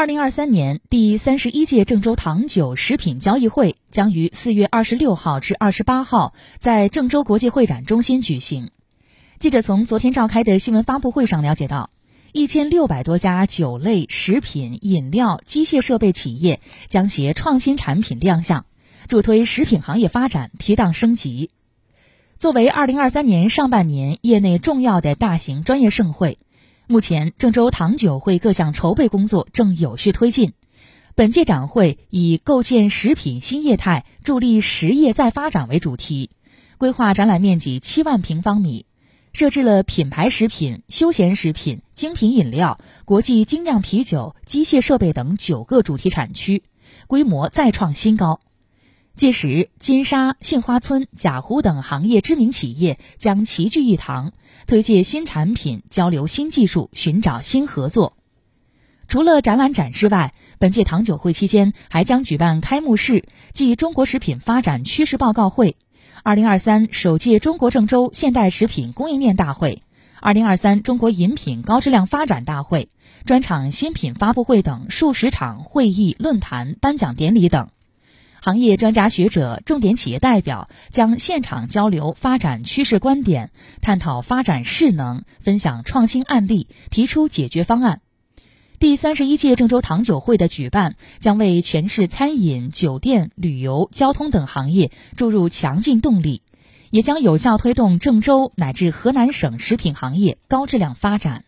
二零二三年第三十一届郑州糖酒食品交易会将于四月二十六号至二十八号在郑州国际会展中心举行。记者从昨天召开的新闻发布会上了解到，一千六百多家酒类、食品、饮料、机械设备企业将携创新产品亮相，助推食品行业发展提档升级。作为二零二三年上半年业内重要的大型专业盛会。目前，郑州糖酒会各项筹备工作正有序推进。本届展会以“构建食品新业态，助力实业再发展”为主题，规划展览面积七万平方米，设置了品牌食品、休闲食品、精品饮料、国际精酿啤酒、机械设备等九个主题产区，规模再创新高。届时，金沙、杏花村、贾湖等行业知名企业将齐聚一堂，推介新产品、交流新技术、寻找新合作。除了展览展示外，本届糖酒会期间还将举办开幕式暨中国食品发展趋势报告会、二零二三首届中国郑州现代食品供应链大会、二零二三中国饮品高质量发展大会、专场新品发布会等数十场会议、论坛、颁奖典礼等。行业专家学者、重点企业代表将现场交流发展趋势观点，探讨发展势能，分享创新案例，提出解决方案。第三十一届郑州糖酒会的举办，将为全市餐饮、酒店、旅游、交通等行业注入强劲动力，也将有效推动郑州乃至河南省食品行业高质量发展。